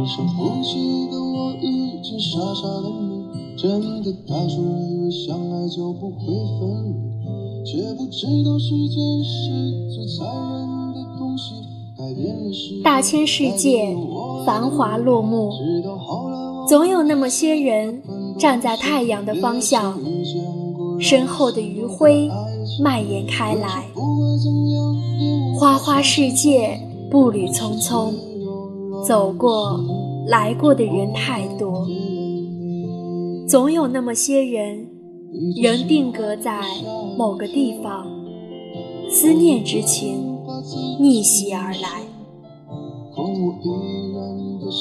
人生不记得我傻傻的你，真的大叔以为相爱就不会分。离，却不知道时间是最残忍的东西，改变了世大千世界，繁华落幕，总有那么些人站在太阳的方向，身后的余晖蔓延开来。花花世界，步履匆匆，走过、来过的人太多，总有那么些人仍定格在某个地方，思念之情逆袭而来。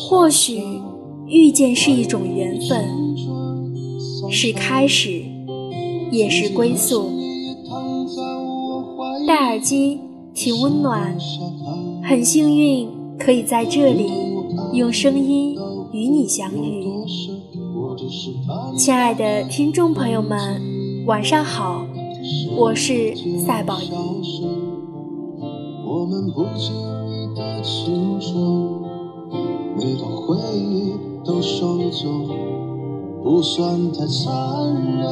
或许遇见是一种缘分，是开始，也是归宿。戴耳机，听温暖。很幸运可以在这里用声音与你相遇。亲爱的听众朋友们，晚上好，我是赛宝仪。我们不经意的青春，每段回忆都收走，不算太残忍。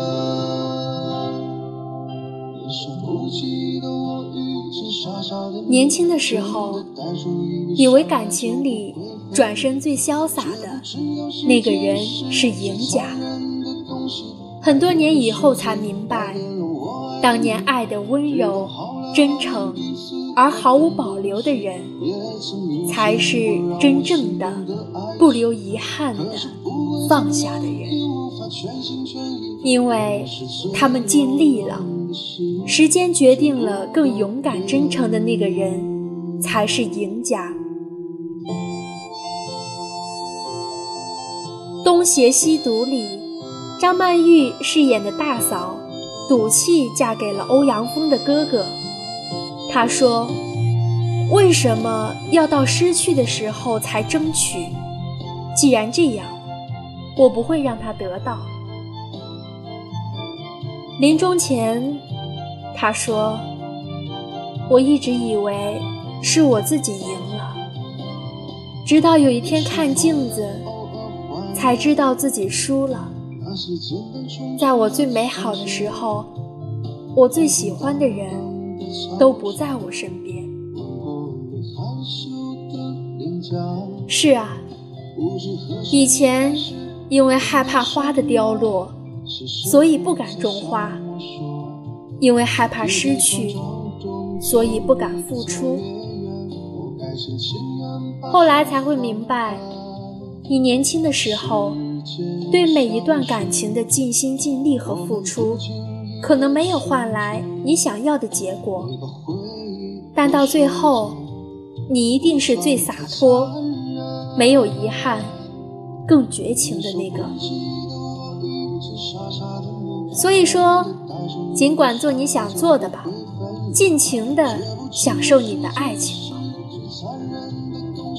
你说不记得我遇见傻傻的你年轻的时候，以为感情里转身最潇洒的那个人是赢家，很多年以后才明白，当年爱的温柔、真诚而毫无保留的人，才是真正的不留遗憾的放下的人，因为他们尽力了。时间决定了，更勇敢、真诚的那个人才是赢家。《东邪西毒》里，张曼玉饰演的大嫂，赌气嫁给了欧阳锋的哥哥。她说：“为什么要到失去的时候才争取？既然这样，我不会让他得到。”临终前，他说：“我一直以为是我自己赢了，直到有一天看镜子，才知道自己输了。在我最美好的时候，我最喜欢的人都不在我身边。是啊，以前因为害怕花的凋落。”所以不敢种花，因为害怕失去，所以不敢付出。后来才会明白，你年轻的时候，对每一段感情的尽心尽力和付出，可能没有换来你想要的结果，但到最后，你一定是最洒脱、没有遗憾、更绝情的那个。所以说，尽管做你想做的吧，尽情的享受你的爱情吧。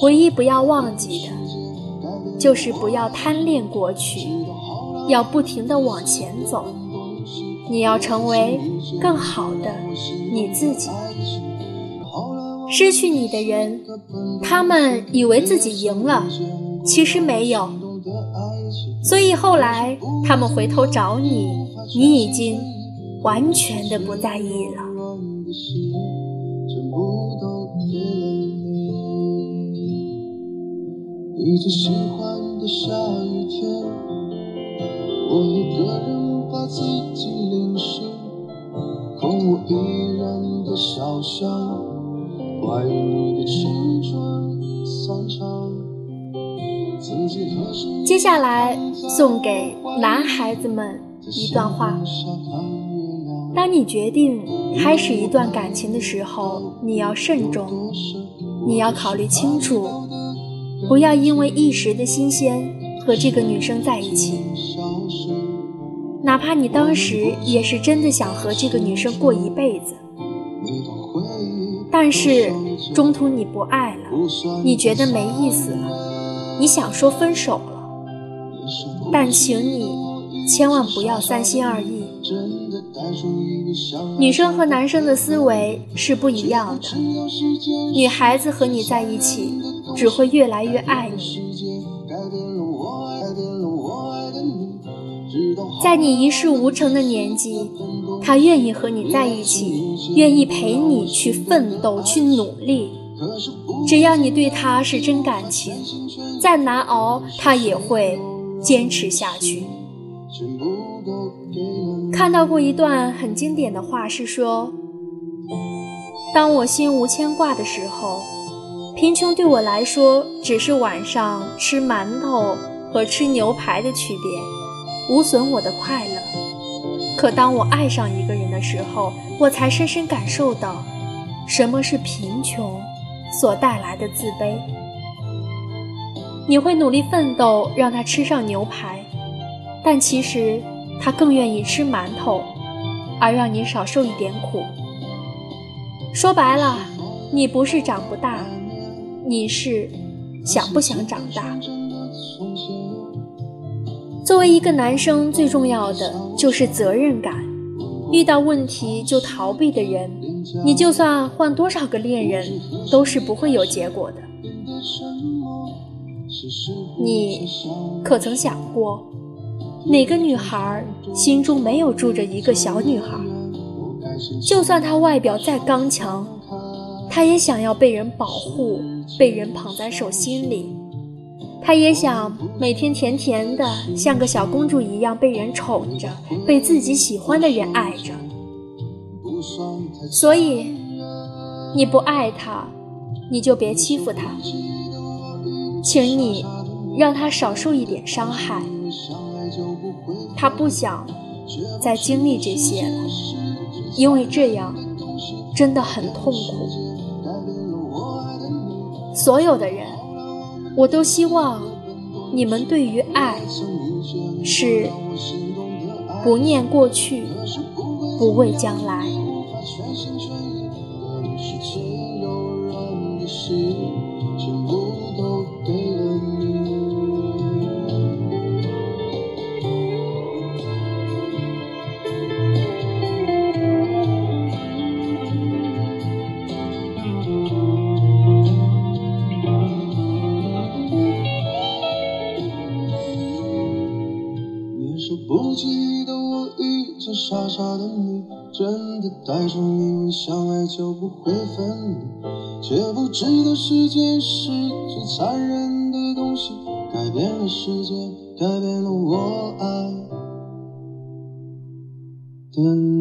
唯一不要忘记的，就是不要贪恋过去，要不停的往前走。你要成为更好的你自己。失去你的人，他们以为自己赢了，其实没有。所以后来他们回头找你，你已经完全的不在意了。你最喜欢的下雨天，我一个人把自己淋湿，空无一人的小巷，关于你的青春散场。接下来送给男孩子们一段话：当你决定开始一段感情的时候，你要慎重，你要考虑清楚，不要因为一时的新鲜和这个女生在一起，哪怕你当时也是真的想和这个女生过一辈子，但是中途你不爱了，你觉得没意思了。你想说分手了，但请你千万不要三心二意。女生和男生的思维是不一样的。女孩子和你在一起只会越来越爱你。在你一事无成的年纪她愿意和你在一起愿意陪你去奋斗去努力。只要你对她是真感情再难熬她也会坚持下去。看到过一段很经典的话，是说：当我心无牵挂的时候，贫穷对我来说只是晚上吃馒头和吃牛排的区别，无损我的快乐。可当我爱上一个人的时候，我才深深感受到什么是贫穷所带来的自卑。你会努力奋斗，让他吃上牛排，但其实他更愿意吃馒头，而让你少受一点苦。说白了，你不是长不大，你是想不想长大。作为一个男生，最重要的就是责任感。遇到问题就逃避的人，你就算换多少个恋人，都是不会有结果的。你可曾想过，哪个女孩心中没有住着一个小女孩？就算她外表再刚强，她也想要被人保护，被人捧在手心里。她也想每天甜甜的，像个小公主一样被人宠着，被自己喜欢的人爱着。所以，你不爱她，你就别欺负她。请你让她少受一点伤害。他不想再经历这些了，因为这样真的很痛苦。所有的人，我都希望你们对于爱是不念过去，不畏将来。傻傻的你，真的带着以为相爱就不会分离，却不知道时间是最残忍的东西，改变了世界，改变了我爱的你。